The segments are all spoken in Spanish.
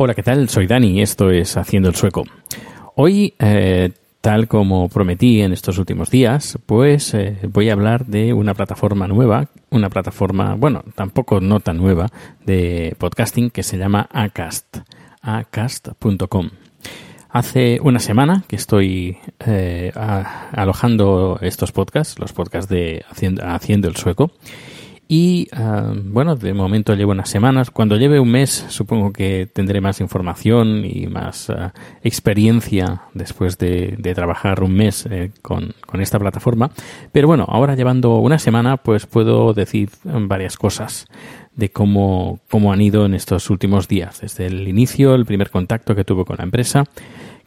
Hola, ¿qué tal? Soy Dani y esto es Haciendo el Sueco. Hoy, eh, tal como prometí en estos últimos días, pues eh, voy a hablar de una plataforma nueva, una plataforma, bueno, tampoco no tan nueva, de podcasting que se llama Acast, acast.com. Hace una semana que estoy eh, alojando estos podcasts, los podcasts de Haciendo el Sueco. Y ah, bueno, de momento llevo unas semanas. Cuando lleve un mes, supongo que tendré más información y más ah, experiencia después de, trabajar un mes eh, con, con esta plataforma. Pero bueno, ahora llevando una semana, pues puedo decir varias cosas de cómo, cómo han ido en estos últimos días. Desde el inicio, el primer contacto que tuve con la empresa,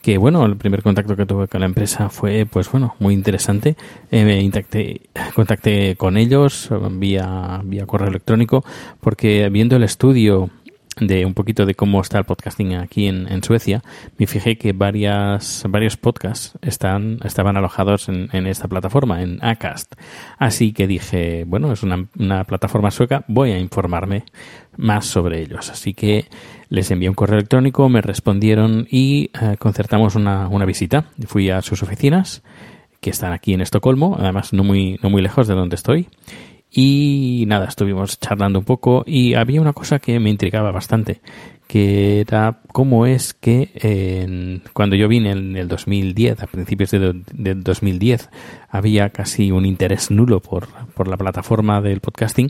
que bueno, el primer contacto que tuve con la empresa fue, pues bueno, muy interesante. Eh, me intacté- contacté con ellos vía, vía correo electrónico, porque viendo el estudio de un poquito de cómo está el podcasting aquí en, en Suecia, me fijé que varias, varios podcasts están, estaban alojados en, en esta plataforma, en Acast. Así que dije, bueno, es una, una plataforma sueca, voy a informarme más sobre ellos. Así que les envié un correo electrónico, me respondieron y eh, concertamos una, una visita. Fui a sus oficinas, que están aquí en Estocolmo, además no muy, no muy lejos de donde estoy. Y nada, estuvimos charlando un poco y había una cosa que me intrigaba bastante, que era cómo es que cuando yo vine en el 2010, a principios de del 2010, había casi un interés nulo por, por la plataforma del podcasting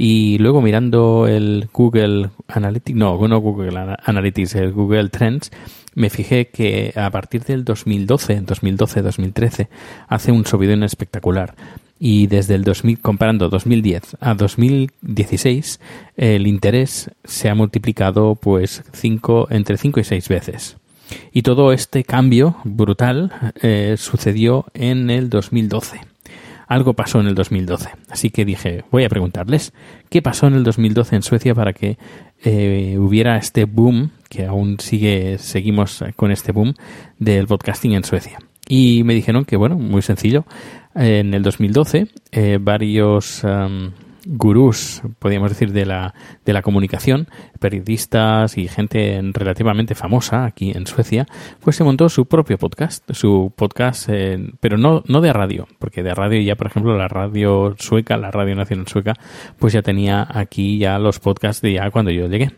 y luego mirando el Google Analytics, no, no Google Ana- Analytics, el Google Trends, me fijé que a partir del 2012, 2012-2013, hace un subidón espectacular. Y desde el 2000, comparando 2010 a 2016, el interés se ha multiplicado pues cinco, entre 5 y 6 veces. Y todo este cambio brutal eh, sucedió en el 2012. Algo pasó en el 2012. Así que dije, voy a preguntarles qué pasó en el 2012 en Suecia para que eh, hubiera este boom, que aún sigue, seguimos con este boom del podcasting en Suecia. Y me dijeron que, bueno, muy sencillo. En el 2012, eh, varios am, gurús, podríamos decir, de la, de la comunicación, periodistas y gente relativamente famosa aquí en Suecia, pues se montó su propio podcast, su podcast, eh, pero no, no de radio, porque de radio ya, por ejemplo, la radio sueca, la radio nacional sueca, pues ya tenía aquí ya los podcasts de ya cuando yo llegué.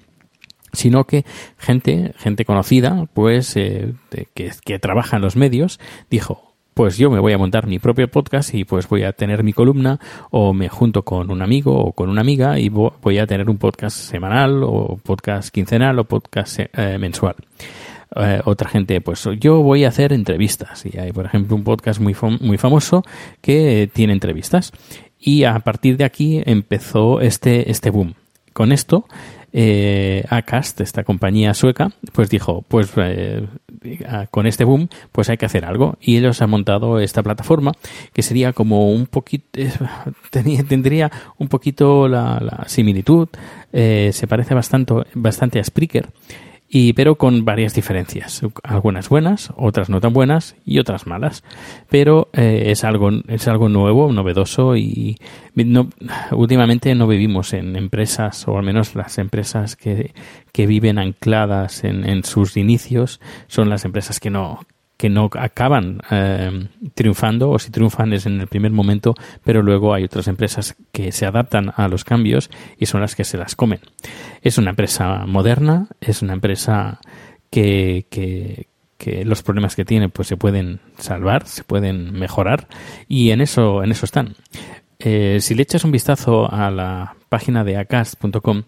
Sino que gente, gente conocida, pues eh, que, que trabaja en los medios, dijo, pues yo me voy a montar mi propio podcast y pues voy a tener mi columna o me junto con un amigo o con una amiga y vo- voy a tener un podcast semanal o podcast quincenal o podcast eh, mensual. Eh, otra gente, pues yo voy a hacer entrevistas y hay, por ejemplo, un podcast muy, muy famoso que tiene entrevistas y a partir de aquí empezó este, este boom. Con esto, eh, Acast, esta compañía sueca, pues dijo, pues eh, con este boom, pues hay que hacer algo. Y ellos han montado esta plataforma que sería como un poquito, eh, tendría un poquito la, la similitud, eh, se parece bastante, bastante a Spreaker. Y pero con varias diferencias. Algunas buenas otras no tan buenas y otras malas. Pero eh, es algo es algo nuevo novedoso y no, últimamente no vivimos en empresas o al menos las empresas que, que viven ancladas en, en sus inicios son las empresas que no que no acaban eh, triunfando o si triunfan es en el primer momento, pero luego hay otras empresas que se adaptan a los cambios y son las que se las comen. Es una empresa moderna, es una empresa que, que, los problemas que tiene pues se pueden salvar, se pueden mejorar y en eso, en eso están. Eh, si le echas un vistazo a la página de acast.com,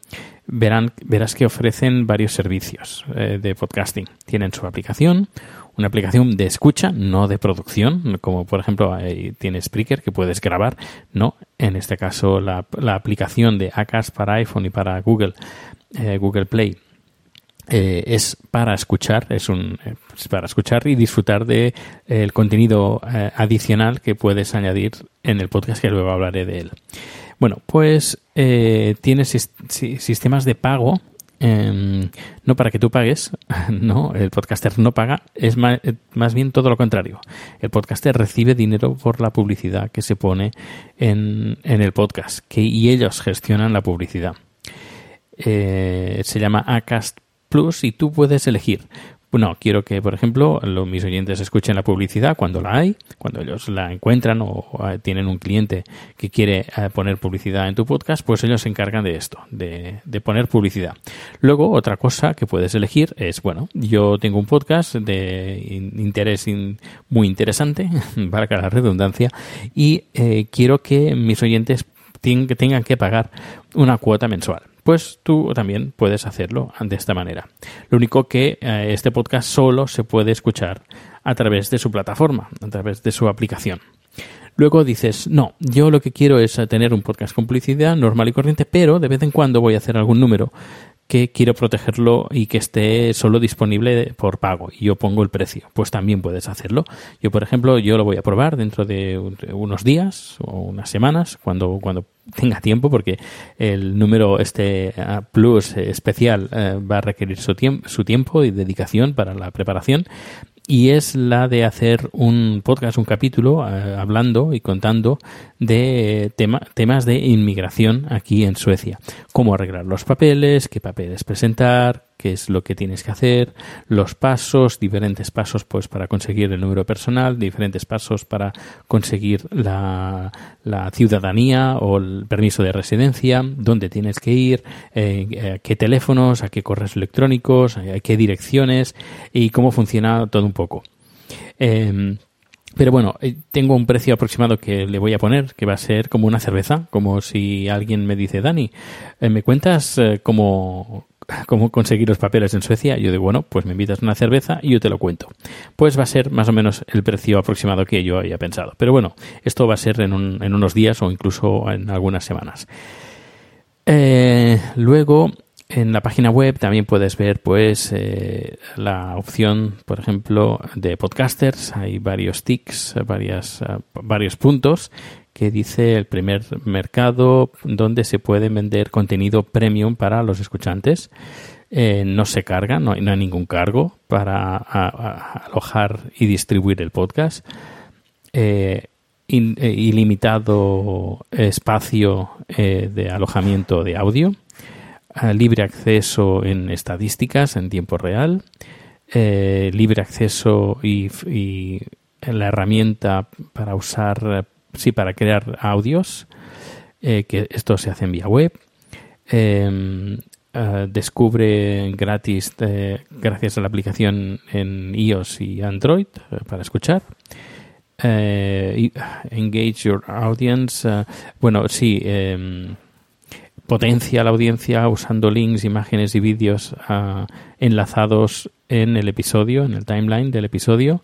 verán, verás que ofrecen varios servicios eh, de podcasting. Tienen su aplicación, una aplicación de escucha, no de producción, como por ejemplo tiene Spreaker que puedes grabar, no, en este caso la, aplicación de Acast para iPhone y para Google, eh, Google Play eh, es para escuchar, es un para escuchar y disfrutar de el contenido adicional que puedes añadir en el podcast que luego hablaré de él. Bueno, pues eh, tiene sistemas de pago. Em, no para que tú pagues, no, el podcaster no paga, es eh, más, bien todo lo contrario. El podcaster recibe dinero por la publicidad que se pone en, el podcast y ellos gestionan la publicidad. Eh, se llama Acast Plus y tú puedes elegir no, quiero que, por ejemplo, los, mis oyentes escuchen la publicidad cuando la hay, cuando ellos la encuentran o, eh, tienen un cliente que quiere eh, poner publicidad en tu podcast, pues ellos se encargan de esto, de, poner publicidad. Luego, otra cosa que puedes elegir es, bueno, yo tengo un podcast de interés muy interesante, para la redundancia, y eh, quiero que mis oyentes tengan que pagar una cuota mensual pues tú también puedes hacerlo de esta manera. Lo único que eh, este podcast solo se puede escuchar a través de su plataforma, a través de su aplicación. Luego dices, no, yo lo que quiero es tener un podcast con publicidad normal y corriente, pero de vez en cuando voy a hacer algún número que quiero protegerlo y que esté solo disponible por pago y yo pongo el precio, pues también puedes hacerlo. Yo, por ejemplo, yo lo voy a probar dentro de unos días o unas semanas, cuando, cuando tenga tiempo, porque el número este ah, plus especial eh, va a requerir su, tiempo su tiempo y dedicación para la preparación y es la de hacer un podcast, un capítulo, eh, hablando y contando de temas de inmigración aquí en Suecia. Cómo arreglar los papeles, qué papeles presentar, qué es lo que tienes que hacer, los pasos, diferentes pasos pues para conseguir el número personal, diferentes pasos para conseguir la, ciudadanía o el permiso de residencia, dónde tienes que ir, eh, eh, qué teléfonos, a qué correos electrónicos, a qué direcciones y cómo funciona todo un poco. Em, pero bueno, eh, tengo un precio aproximado que le voy a poner, que va a ser como una cerveza, como si alguien me dice, Dani, ¿me cuentas cómo, cómo conseguir los papeles en Suecia, yo digo, bueno, pues me invitas una cerveza y yo te lo cuento. Pues va a ser más o menos el precio aproximado que yo había pensado. Pero bueno, esto va a ser en, unos días o incluso en algunas semanas. Eh, luego, en la página web también puedes ver pues eh, la opción, por ejemplo, de podcasters. Hay varios tics, varias, eh, varios puntos que dice el primer mercado donde se puede vender contenido premium para los escuchantes. Eh, no se carga, no hay, ningún cargo para alojar y distribuir el podcast. Eh, eh, ilimitado espacio de alojamiento de audio. libre acceso en estadísticas en tiempo real. libre acceso y, y la herramienta para usar sí, para crear audios, eh, que esto se hace en vía web. Em, eh, descubre gratis eh, gracias a la aplicación en iOS y Android para escuchar. engage your audience. bueno, sí, em, potencia la audiencia usando links, imágenes y vídeos enlazados en el episodio, en el timeline del episodio.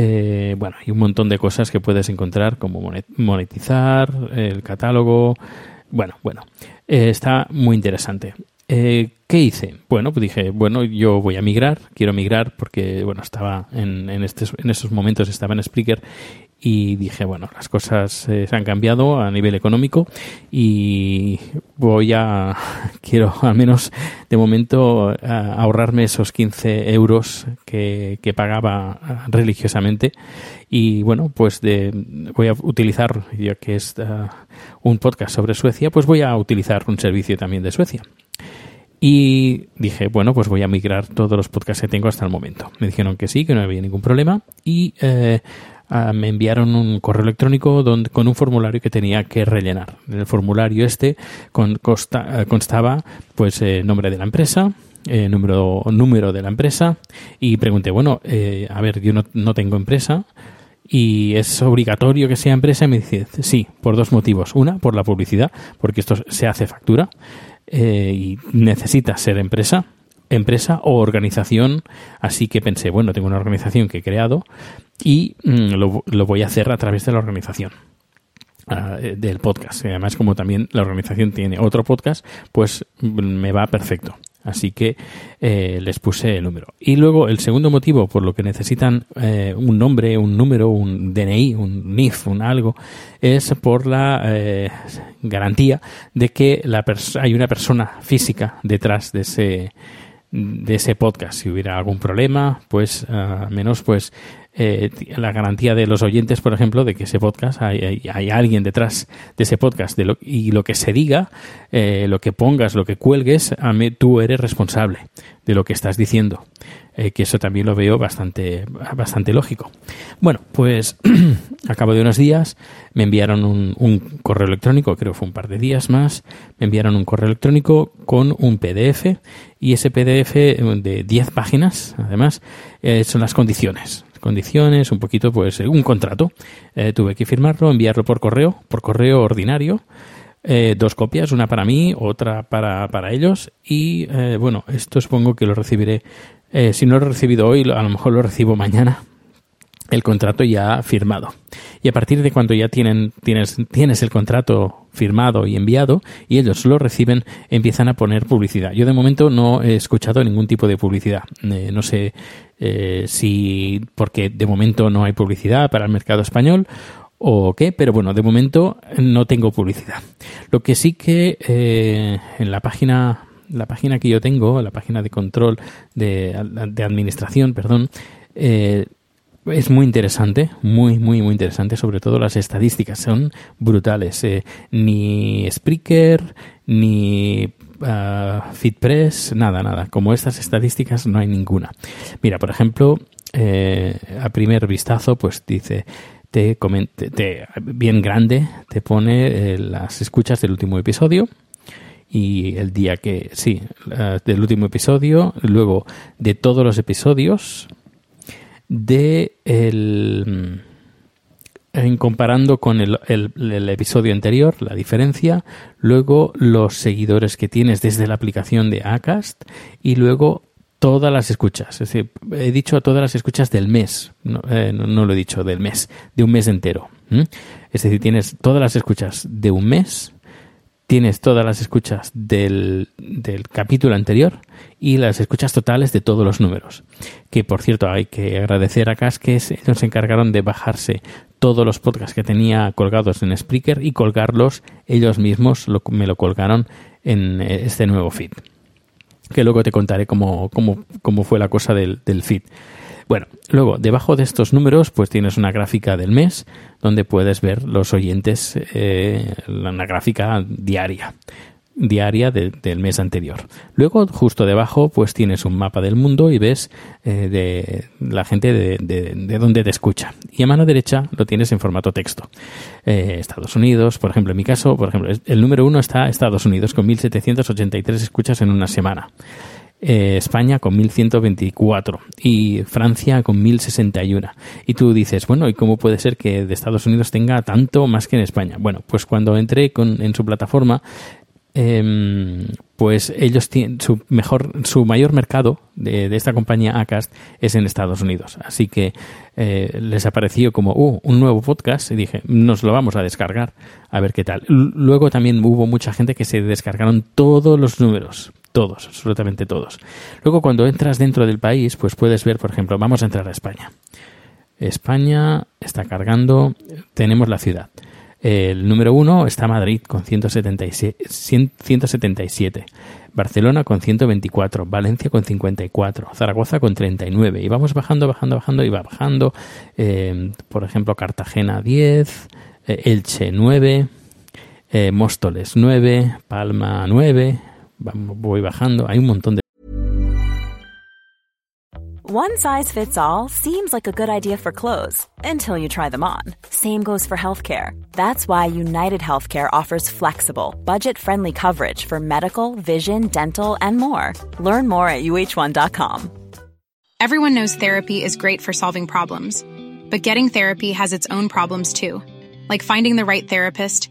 Eh, bueno, hay un montón de cosas que puedes encontrar como monetizar, el catálogo. Bueno, bueno, eh, está muy interesante. Eh, ¿Qué hice? Bueno, pues dije, bueno, yo voy a migrar, quiero migrar porque, bueno, estaba en, en, estos, en estos momentos, estaba en Spreaker y dije, bueno, las cosas eh, se han cambiado a nivel económico y voy a, quiero al menos de momento a ahorrarme esos 15 euros que, que pagaba religiosamente y bueno, pues de, voy a utilizar, ya que es uh, un podcast sobre Suecia, pues voy a utilizar un servicio también de Suecia. Y dije, bueno, pues voy a migrar todos los podcasts que tengo hasta el momento. Me dijeron que sí, que no había ningún problema y eh, ah, me enviaron un correo electrónico donde, con un formulario que tenía que rellenar. En el formulario este con, consta, constaba pues eh, nombre de la empresa, eh, número, número de la empresa y pregunté, bueno, eh, a ver, yo no, no tengo empresa y es obligatorio que sea empresa y me dice, sí, por dos motivos. Una, por la publicidad, porque esto se hace factura eh, y necesita ser empresa, empresa o organización. Así que pensé, bueno, tengo una organización que he creado y mm, lo, lo, voy a hacer a través de la organización. Uh, del podcast. Además, como también la organización tiene otro podcast, pues me va perfecto. Así que eh, les puse el número. Y luego el segundo motivo por lo que necesitan eh, un nombre, un número, un DNI, un NIF, un algo, es por la eh, garantía de que la hay una persona física detrás de ese de ese podcast. Si hubiera algún problema, pues al menos pues eh, la garantía de los oyentes, por ejemplo, de que ese podcast hay, hay, alguien detrás de ese podcast de lo, y lo que se diga, eh, lo que pongas, lo que cuelgues, a mí, tú eres responsable de lo que estás diciendo. Eh, que eso también lo veo bastante, bastante lógico. Bueno, pues a cabo de unos días me enviaron un, correo electrónico, creo fue un par de días más, me enviaron un correo electrónico con un PDF y ese PDF de 10 páginas, además, eh, son las condiciones condiciones, un poquito, pues, un contrato. Eh, tuve que firmarlo, enviarlo por correo, por correo ordinario. Eh, dos copias, una para mí, otra para, para ellos. Y eh, bueno, esto supongo que lo recibiré. Eh, si no lo he recibido hoy, a lo mejor lo recibo mañana. El contrato ya firmado. Y a partir de cuando ya tienen, tienes, tienes el contrato firmado y enviado y ellos lo reciben, empiezan a poner publicidad. Yo de momento no he escuchado ningún tipo de publicidad. Eh, no sé eh, si porque de momento no hay publicidad para el mercado español o qué, pero bueno, de momento no tengo publicidad. Lo que sí que eh, en la página la página que yo tengo, la página de control de, de administración, perdón, eh, es muy interesante, muy, muy, muy interesante. Sobre todo las estadísticas son brutales. Eh, ni Spreaker, ni uh, FitPress, nada, nada. Como estas estadísticas no hay ninguna. Mira, por ejemplo, eh, a primer vistazo, pues dice, te, comente, te bien grande, te pone eh, las escuchas del último episodio y el día que, sí, uh, del último episodio, luego de todos los episodios, de el en comparando con el, el, episodio anterior, la diferencia, luego los seguidores que tienes desde la aplicación de Acast y luego todas las escuchas. Es decir, he dicho todas las escuchas del mes, no, eh, no, no lo he dicho del mes, de un mes entero. ¿Mm? Es decir, tienes todas las escuchas de un mes tienes todas las escuchas del, del, capítulo anterior y las escuchas totales de todos los números. Que por cierto hay que agradecer a Cas que ellos se encargaron de bajarse todos los podcasts que tenía colgados en Spreaker y colgarlos ellos mismos, lo, me lo colgaron en este nuevo feed. Que luego te contaré cómo, cómo, cómo fue la cosa del, del feed. Bueno, luego, debajo de estos números, pues tienes una gráfica del mes donde puedes ver los oyentes, eh, una gráfica diaria diaria de, del mes anterior. Luego, justo debajo, pues tienes un mapa del mundo y ves eh, de la gente de, de, de, donde te escucha. Y a mano derecha lo tienes en formato texto. Eh, Estados Unidos, por ejemplo, en mi caso, por ejemplo, el número uno está Estados Unidos con 1.783 escuchas en una semana eh, España con 1124 y Francia con 1061. Y tú dices, bueno, ¿y cómo puede ser que de Estados Unidos tenga tanto más que en España? Bueno, pues cuando entré con, en su plataforma, eh, pues ellos tienen su mejor, su mayor mercado de, de, esta compañía Acast es en Estados Unidos. Así que eh, les apareció como uh, un nuevo podcast y dije, nos lo vamos a descargar a ver qué tal. Luego también hubo mucha gente que se descargaron todos los números todos, absolutamente todos. Luego, cuando entras dentro del país, pues puedes ver, por ejemplo, vamos a entrar a España. España está cargando. Tenemos la ciudad. El número uno está Madrid con 177, 177, Barcelona con 124, Valencia con 54, Zaragoza con 39. Y vamos bajando, bajando, bajando y va bajando. Eh, por ejemplo, Cartagena 10, eh, Elche 9, eh, Móstoles 9, Palma 9. Vamos, voy bajando. Hay un montón de One size fits all seems like a good idea for clothes until you try them on. Same goes for healthcare. That's why United Healthcare offers flexible, budget friendly coverage for medical, vision, dental, and more. Learn more at uh1.com. Everyone knows therapy is great for solving problems, but getting therapy has its own problems too, like finding the right therapist,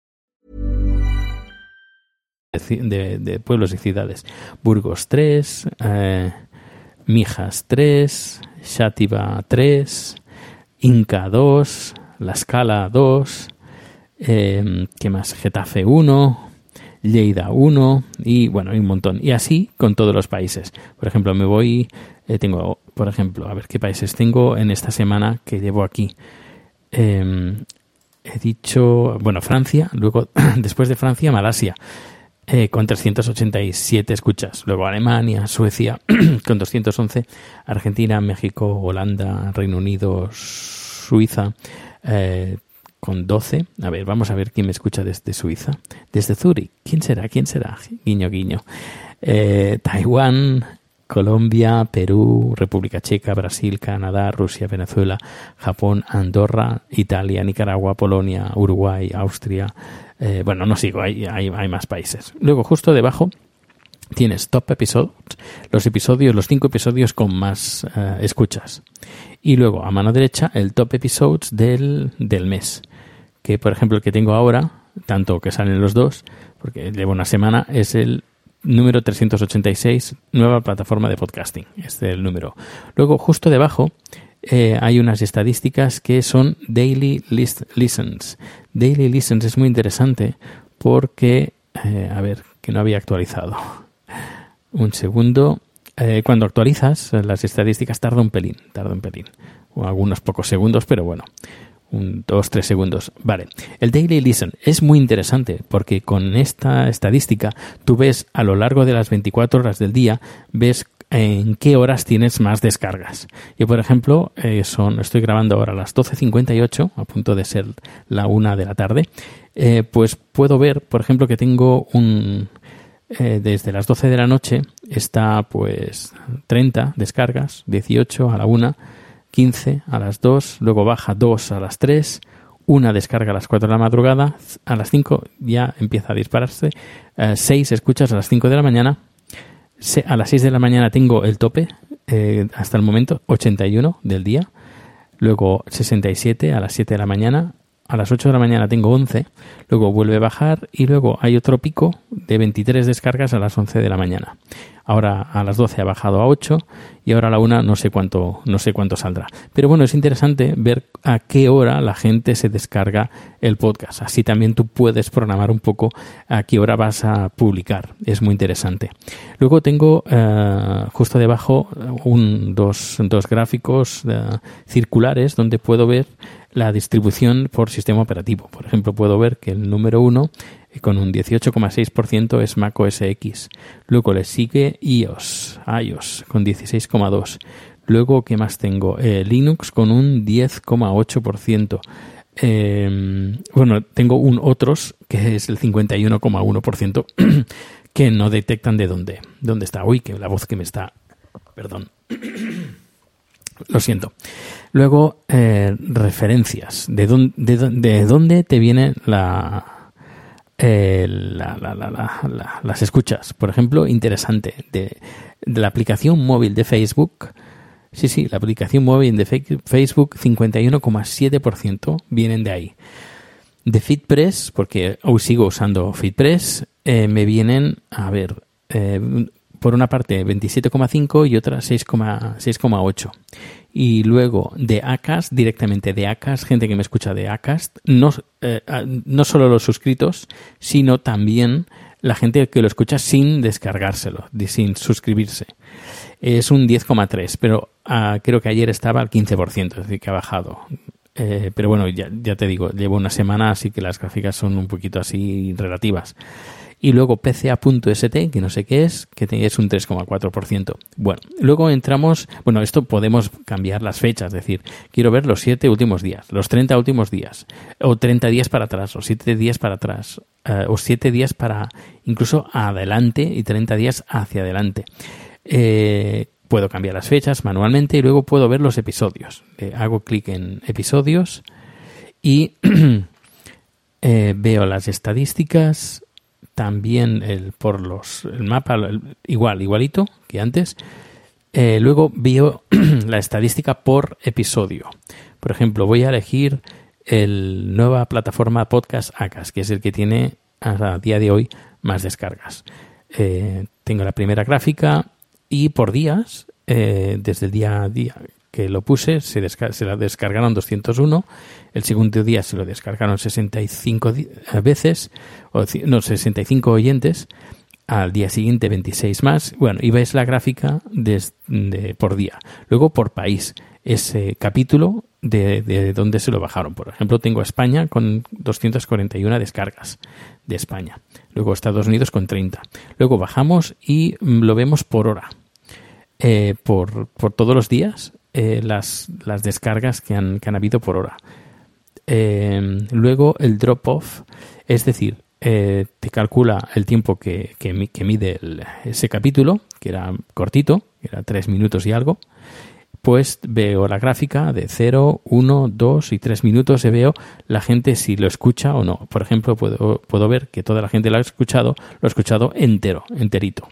De, pueblos y ciudades. Burgos 3, eh, Mijas 3, Xátiva 3, Inca 2, La Scala 2, eh, ¿qué más? Getafe 1, Lleida 1 y bueno, hay un montón. Y así con todos los países. Por ejemplo, me voy, eh, tengo, por ejemplo, a ver qué países tengo en esta semana que llevo aquí. Eh, he dicho, bueno, Francia, luego después de Francia, Malasia. Eh, con 387 escuchas. Luego Alemania, Suecia con 211, Argentina, México, Holanda, Reino Unido, Suiza eh, con 12. A ver, vamos a ver quién me escucha desde Suiza. Desde Zurich. ¿Quién será? ¿Quién será? Guiño, guiño. Eh, Taiwán, Colombia, Perú, República Checa, Brasil, Canadá, Rusia, Venezuela, Japón, Andorra, Italia, Nicaragua, Polonia, Uruguay, Austria. Eh, bueno, no sigo, hay, hay, hay más países. Luego, justo debajo, tienes top episodes, los episodios, los cinco episodios con más eh, escuchas. Y luego, a mano derecha, el top episodes del, del mes. Que, por ejemplo, el que tengo ahora, tanto que salen los dos, porque llevo una semana, es el número 386, nueva plataforma de podcasting. Este es el número. Luego, justo debajo, eh, hay unas estadísticas que son daily list listens. Daily listens es muy interesante porque, eh, a ver, que no había actualizado. Un segundo. Eh, cuando actualizas las estadísticas tarda un pelín, tarda un pelín. O algunos pocos segundos, pero bueno. Un, dos, tres segundos. Vale. El Daily Listen es muy interesante porque con esta estadística tú ves a lo largo de las 24 horas del día, ves en qué horas tienes más descargas. Yo, por ejemplo, eh, son, estoy grabando ahora a las 12.58, a punto de ser la una de la tarde, eh, pues puedo ver, por ejemplo, que tengo un... Eh, desde las 12 de la noche está pues 30 descargas, 18 a la 1, 15 a las 2, luego baja 2 a las 3, una descarga a las 4 de la madrugada, a las 5 ya empieza a dispararse, 6 escuchas a las 5 de la mañana, a las 6 de la mañana tengo el tope, eh, hasta el momento 81 del día, luego 67 a las 7 de la mañana, a las 8 de la mañana tengo 11, luego vuelve a bajar y luego hay otro pico de 23 descargas a las 11 de la mañana. Ahora a las 12 ha bajado a 8 y ahora a la 1 no sé cuánto no sé cuánto saldrá. Pero bueno, es interesante ver a qué hora la gente se descarga el podcast. Así también tú puedes programar un poco a qué hora vas a publicar. Es muy interesante. Luego tengo eh, justo debajo un, dos, dos gráficos eh, circulares donde puedo ver la distribución por sistema operativo. Por ejemplo, puedo ver que el número 1 con un 18,6% es Mac OS X. Luego le sigue iOS, iOS con 16,2%. Luego, ¿qué más tengo? Eh, Linux con un 10,8%. Eh, bueno, tengo un otros que es el 51,1%. que no detectan de dónde, dónde está. Uy, que la voz que me está... Perdón. Lo siento. Luego, eh, referencias. ¿De dónde, de, dó- de dónde te viene la, eh, la- la- la- la- la- las escuchas? Por ejemplo, interesante. De, la aplicación móvil de Facebook. Sí, sí, la aplicación móvil de Facebook, 51,7% vienen de ahí. De FitPress, porque hoy sigo usando FitPress, eh, me vienen, a ver, eh, por una parte 27,5 y otra 6,- 6,8. Y luego de Acast, directamente de Acast, gente que me escucha de Acast, no, eh, no solo los suscritos, sino también la gente que lo escucha sin descargárselo, de- sin suscribirse. Es un 10,3, pero ah, creo que ayer estaba al 15%, es decir, que ha bajado. Eh, pero bueno, ya, ya te digo, llevo una semana, así que las gráficas son un poquito así relativas. Y luego PCA.st, que no sé qué es, que es un 3,4%. Bueno, luego entramos, bueno, esto podemos cambiar las fechas, es decir, quiero ver los 7 últimos días, los 30 últimos días, o 30 días para atrás, o 7 días para atrás, eh, o 7 días para incluso adelante y 30 días hacia adelante. Eh, puedo cambiar las fechas manualmente y luego puedo ver los episodios. Eh, hago clic en episodios y eh, veo las estadísticas, también el, por los, el mapa, igual, igualito que antes. Eh, luego veo la estadística por episodio. Por ejemplo, voy a elegir el nueva plataforma podcast Acas, que es el que tiene a día de hoy más descargas. Eh, tengo la primera gráfica y por días, eh, desde el día a día que lo puse, se, la descargaron 201. El segundo día se lo descargaron 65 di- veces, o, no, 65 oyentes. Al día siguiente 26 más. Bueno, y ves la gráfica de, por día. Luego por país. Ese capítulo de, de dónde se lo bajaron. Por ejemplo, tengo España con 241 descargas de España. Luego Estados Unidos con 30. Luego bajamos y mm, lo vemos por hora. Eh, por, por todos los días eh, las, las descargas que han, que han habido por hora. Eh, luego el drop-off, es decir, eh, te calcula el tiempo que, que, que mide el- ese capítulo, que era cortito, que era tres minutos y algo. Pues veo la gráfica de 0, 1, 2 y 3 minutos y veo la gente si lo escucha o no. Por ejemplo, puedo, puedo ver que toda la gente lo ha escuchado, lo ha escuchado entero, enterito.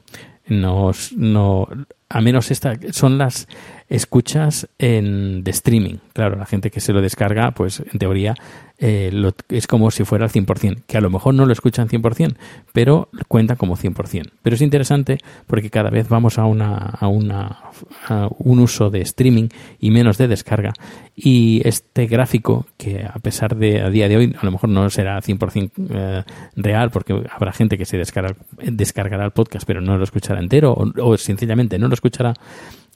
No, no, a menos esta, son las escuchas en, de streaming. Claro, la gente que se lo descarga, pues en teoría eh, lo- es como si fuera al 100%, que a lo mejor no lo escuchan 100%, pero cuenta como 100%. Pero es interesante porque cada vez vamos a, una, a, una, un uso de streaming y menos de descarga. Y este gráfico, que a pesar de a día de hoy a lo mejor no será 100% eh, real, porque habrá gente que se descarga, descargará el podcast pero no lo escuchará entero o, o sencillamente no lo escuchará,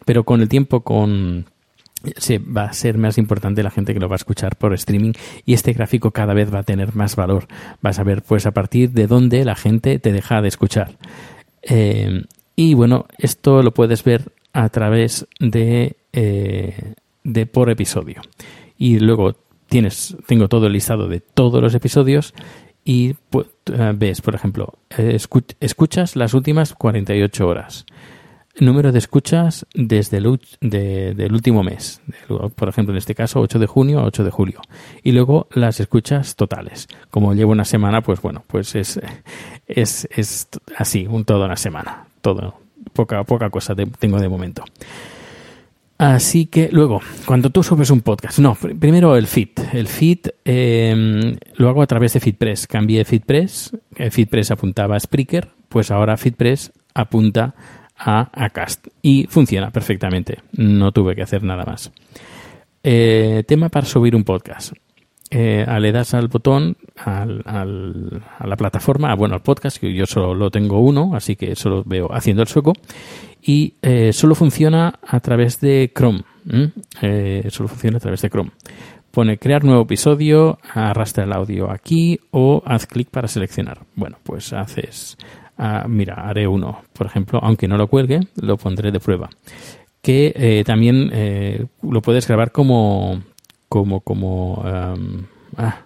pero con el tiempo, con se va a ser más importante la gente que lo va a escuchar por streaming y este gráfico cada vez va a tener más valor. Vas a ver pues a partir de dónde la gente te deja de escuchar. Eh, y bueno, esto lo puedes ver a través de, eh, de por episodio. Y luego tienes, tengo todo el listado de todos los episodios y pu- eh, ves, por ejemplo, escu- escuchas las últimas 48 horas. Número de escuchas desde el, último mes. Por ejemplo, en este caso, 8 de junio a 8 de julio. Y luego las escuchas totales. Como llevo una semana, pues bueno, pues es, es, es así, un toda una semana. Todo, poca, poca cosa tengo de momento. Así que luego, cuando tú subes un podcast, no, pr- primero el feed. El feed eh, lo hago a través de FeedPress. Cambié FeedPress, eh, FeedPress apuntaba a Spreaker, pues ahora FeedPress apunta a Acast y funciona perfectamente. No tuve que hacer nada más. Eh, tema para subir un podcast. Eh, le das al botón al, al- a la plataforma, ah, bueno, al podcast, que yo solo lo tengo uno, así que solo veo haciendo el sueco, y eh, solo funciona a través de Chrome. Eh, solo funciona a través de Chrome. Pone crear nuevo episodio, arrastra el audio aquí o haz clic para seleccionar. Bueno, pues haces, ah, mira, haré uno, por ejemplo, aunque no lo cuelgue, lo pondré de prueba. Que eh, también eh, lo puedes grabar como, como, como, ah,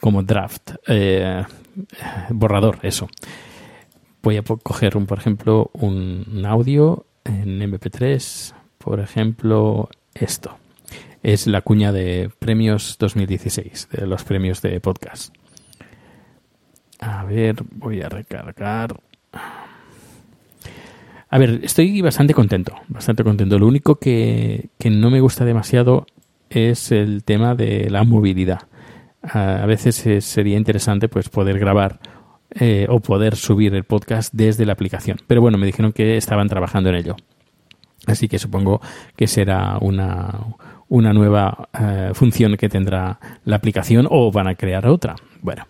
como draft, eh, borrador, eso. voy a coger, un, por ejemplo, un audio en MP3, por ejemplo, esto. Es la cuña de premios 2016, de los premios de podcast. A ver, voy a recargar. A ver, estoy bastante contento, bastante contento. Lo único que, que no me gusta demasiado es el tema de la movilidad. A veces sería interesante pues poder grabar eh, o poder subir el podcast desde la aplicación. Pero bueno, me dijeron que estaban trabajando en ello. Así que supongo que será una, una nueva eh, función que tendrá la aplicación o van a crear otra. Bueno,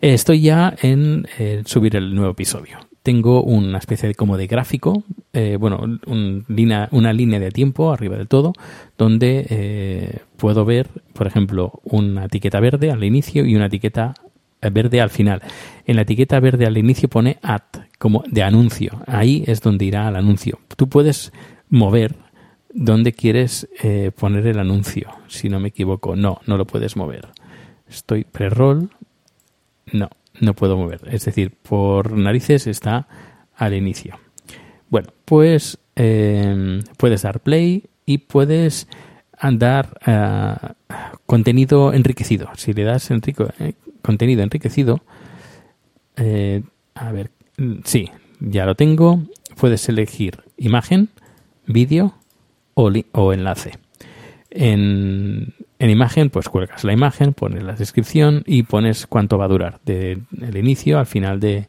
estoy ya en eh, subir el nuevo episodio. Tengo una especie de como de gráfico, eh, bueno, una línea de tiempo arriba del todo, donde puedo ver, por ejemplo, una etiqueta verde al inicio y una etiqueta verde al final. En la etiqueta verde al inicio pone ad, como de anuncio. Ahí es donde irá el anuncio. Tú puedes mover donde quieres eh, poner el anuncio, si no me equivoco. No, no lo puedes mover. Estoy pre-roll. No, no puedo mover. Es decir, por narices está al inicio. Bueno, pues eh, puedes dar play y puedes andar eh, contenido enriquecido. Si le das eh, contenido enriquecido, eh, a ver, sí, ya lo tengo. Puedes elegir imagen, vídeo o, enlace. En, en imagen, pues cuelgas la imagen, pones la descripción y pones cuánto va a durar, del inicio al final de,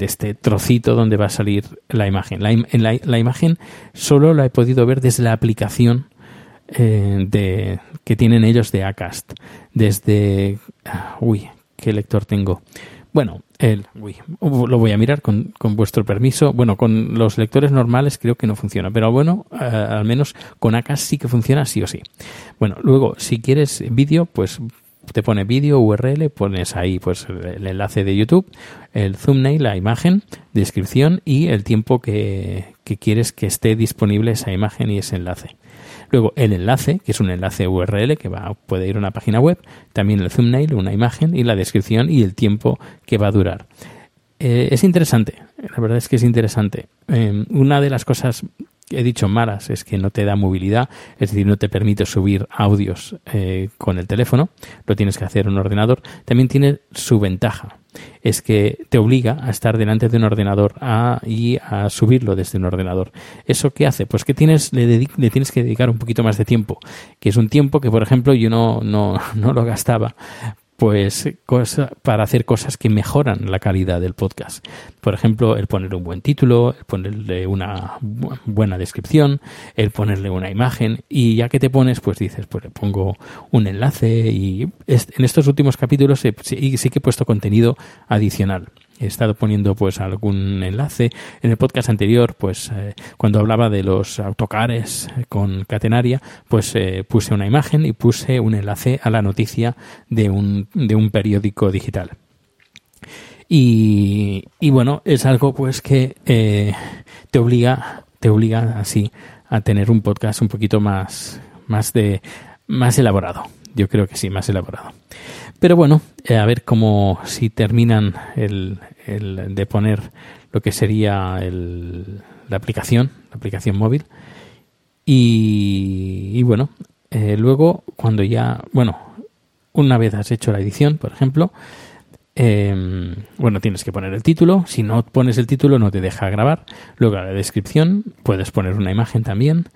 este trocito donde va a salir la imagen. La, im- en la, la imagen solo la he podido ver desde la aplicación eh, de, que tienen ellos de Acast. Desde. ah, Uy, ¿qué lector tengo? Bueno, el, uy, lo voy a mirar con, con vuestro permiso. Bueno, con los lectores normales creo que no funciona, pero bueno, eh, al menos con Acast sí que funciona sí o sí. Bueno, luego, si quieres vídeo, pues te pone vídeo URL, pones ahí pues el enlace de YouTube, el thumbnail, la imagen, descripción y el tiempo que, que quieres que esté disponible esa imagen y ese enlace. Luego el enlace, que es un enlace URL que va, puede ir a una página web, también el thumbnail, una imagen y la descripción y el tiempo que va a durar. Eh, es interesante, la verdad es que es interesante. Eh, una de las cosas he dicho malas es que no te da movilidad, es decir, no te permite subir audios eh, con el teléfono, lo tienes que hacer en un ordenador. También tiene su ventaja, es que te obliga a estar delante de un ordenador a, y a subirlo desde un ordenador. ¿Eso qué hace? Pues que tienes, le, le tienes que dedicar un poquito más de tiempo, que es un tiempo que, por ejemplo, yo no, no, no lo gastaba pues cosa, para hacer cosas que mejoran la calidad del podcast. Por ejemplo, el poner un buen título, el ponerle una bu- buena descripción, el ponerle una imagen y ya que te pones, pues dices, pues le pongo un enlace y en estos últimos capítulos sí que he puesto contenido adicional. He estado poniendo pues algún enlace. En el podcast anterior, pues eh, cuando hablaba de los autocares eh, con catenaria, pues eh, puse una imagen y puse un enlace a la noticia de un, de un periódico digital. Y, y bueno, es algo pues que te obliga, te obliga así a tener un podcast un poquito más, más de, más elaborado. Yo creo que sí, más elaborado. Pero bueno, eh, a ver cómo si terminan el, el de poner lo que sería el, la aplicación, la aplicación móvil. Y, y bueno, eh, luego cuando ya, bueno, una vez has hecho la edición, por ejemplo, eh, bueno, tienes que poner el título. Si no pones el título, no te deja grabar. Luego la descripción, puedes poner una imagen también.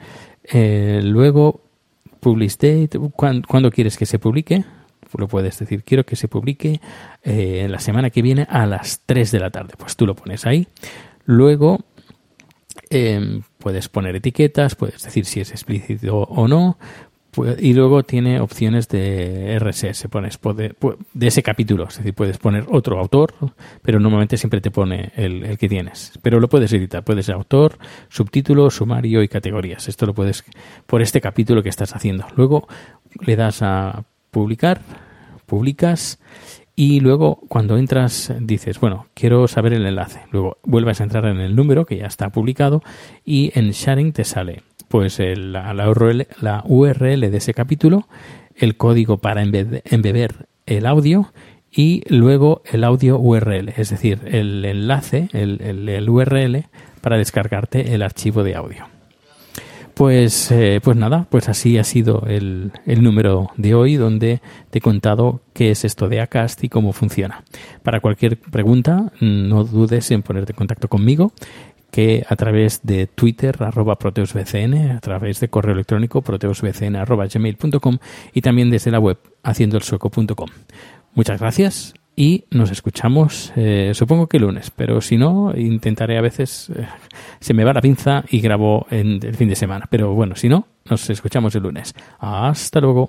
Eh, luego, publish date, cuándo quieres que se publique. Lo puedes decir, quiero que se publique eh, la semana que viene a las 3 de la tarde. Pues tú lo pones ahí. Luego, eh, puedes poner etiquetas, puedes decir si es explícito o no. Y luego tiene opciones de RSS, pones pode- pu- de ese capítulo, es decir, puedes poner otro autor, pero normalmente siempre te pone el, el que tienes. Pero lo puedes editar, puedes autor, subtítulo, sumario y categorías. Esto lo puedes por este capítulo que estás haciendo. Luego le das a publicar, publicas y luego cuando entras dices, bueno, quiero saber el enlace. Luego vuelves a entrar en el número que ya está publicado y en sharing te sale pues el- la, la URL, la URL de ese capítulo, el código para embe- embeber el audio y luego el audio URL, es decir, el enlace, el, el URL para descargarte el archivo de audio. Pues, eh, pues nada, pues así ha sido el, el, número de hoy donde te he contado qué es esto de Acast y cómo funciona. Para cualquier pregunta, no dudes en ponerte en contacto conmigo que a través de Twitter, arroba proteusbcn, a través de correo electrónico proteusbcn, arroba gmail.com y también desde la web haciendoelsueco.com. Muchas gracias y nos escuchamos, eh, supongo que lunes, pero si no, intentaré a veces, eh, se me va la pinza y grabo en el fin de semana, pero bueno, si no, nos escuchamos el lunes. Hasta luego.